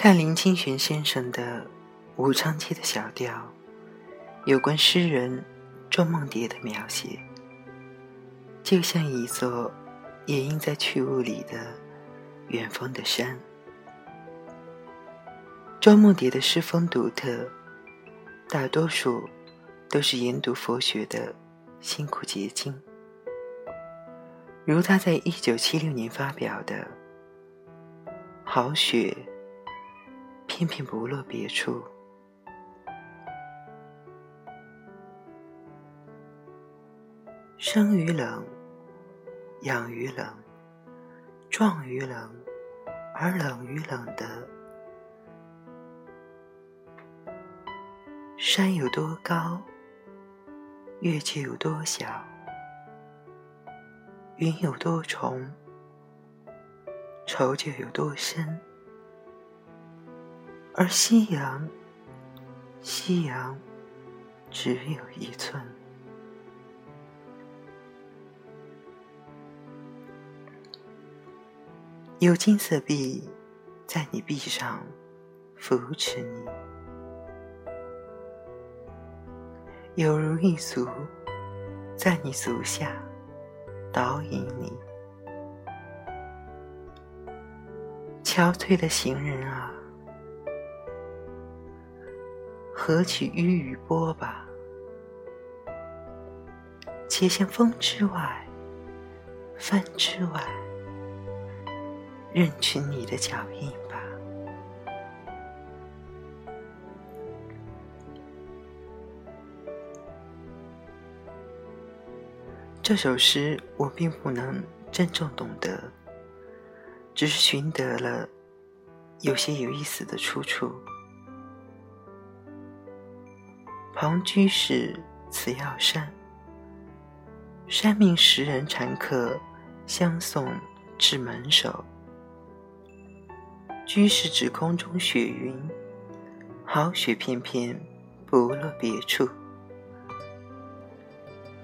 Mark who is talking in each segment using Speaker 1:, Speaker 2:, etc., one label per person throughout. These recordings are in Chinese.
Speaker 1: 看林清玄先生的《武昌街》的小调，有关诗人周梦蝶的描写，就像一座掩映在去雾里的远方的山。周梦蝶的诗风独特，大多数都是研读佛学的辛苦结晶，如他在一九七六年发表的《好雪》。偏偏不落别处。生于冷，养于冷，壮于冷，而冷于冷的山有多高，月就有多小；云有多重，愁就有多深。而夕阳，夕阳只有一寸。有金色臂在你臂上扶持你，有如一足在你足下导引你。憔悴的行人啊！何其迂与波吧！且向风之外、帆之外，认取你的脚印吧。这首诗我并不能真正懂得，只是寻得了有些有意思的出处。庞居士辞药山，山命十人禅客相送至门首。居士指空中雪云，好雪片片不落别处。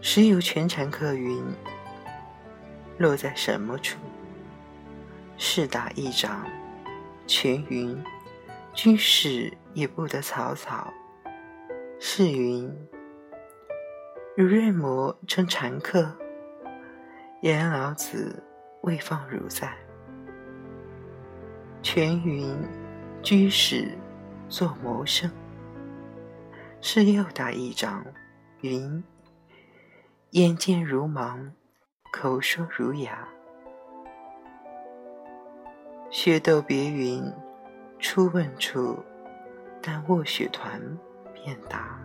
Speaker 1: 时有全禅客云：落在什么处？是打一掌，全云居士也不得草草。是云：如瑞摩称禅客，言老子未放汝在。全云居士作谋生，是又打一掌。云眼见如盲，口说如哑。雪斗别云：初问处，但卧雪团。便答。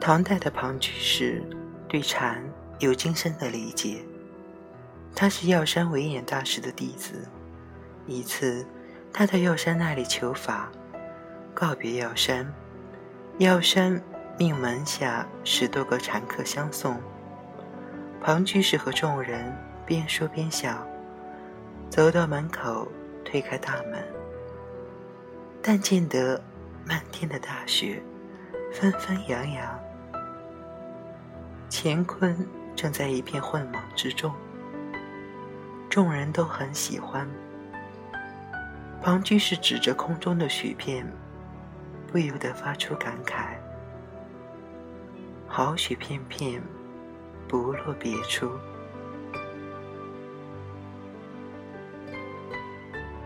Speaker 1: 唐代的庞居士对禅有精深的理解，他是药山维演大师的弟子。一次，他到药山那里求法，告别药山，药山命门下十多个禅客相送。庞居士和众人边说边笑。走到门口，推开大门，但见得漫天的大雪纷纷扬扬，乾坤正在一片混茫之中。众人都很喜欢。庞居士指着空中的雪片，不由得发出感慨：“好雪片片，不落别处。”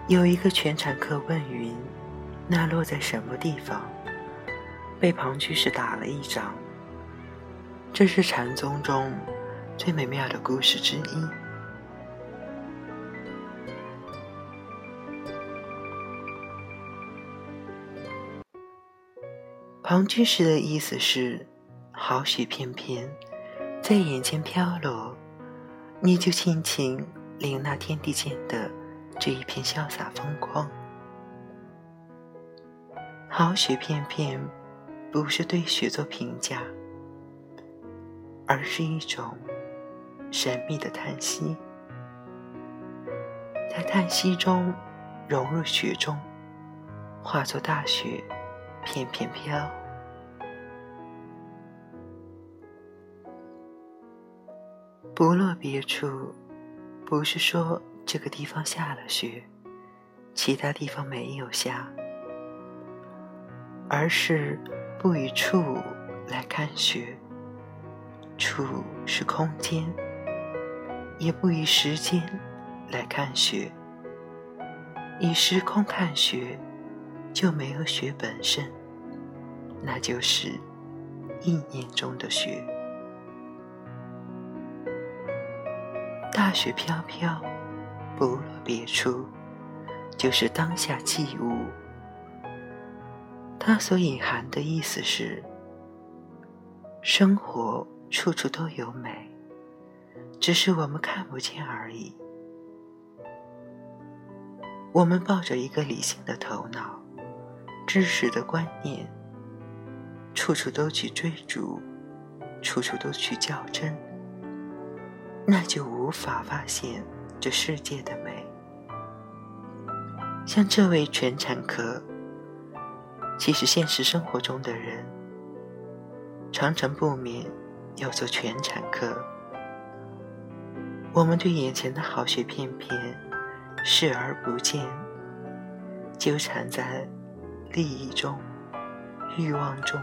Speaker 1: 有一个全禅客问云：“那落在什么地方？”被庞居士打了一掌。这是禅宗中最美妙的故事之一。庞居士的意思是：好雪片片在眼前飘落，你就尽情领那天地间的。这一片潇洒风光，好雪片片，不是对雪做评价，而是一种神秘的叹息，在叹息中融入雪中，化作大雪片片飘。不落别处，不是说这个地方下了雪，其他地方没有下，而是不以处来看雪。处是空间，也不以时间来看雪。以时空看雪，就没有雪本身，那就是意念中的雪。大雪飘飘，不落别处，就是当下即物。它所隐含的意思是：生活处处都有美，只是我们看不见而已。我们抱着一个理性的头脑、知识的观念，处处都去追逐，处处都去较真。那就无法发现这世界的美。像这位全产科，其实现实生活中的人常常不免要做全产科。我们对眼前的好学片片视而不见，纠缠在利益中、欲望中，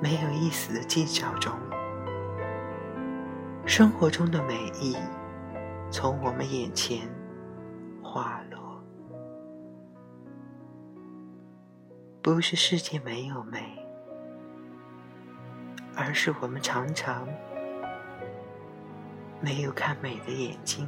Speaker 1: 没有一丝的计较中。生活中的美意从我们眼前滑落，不是世界没有美，而是我们常常没有看美的眼睛。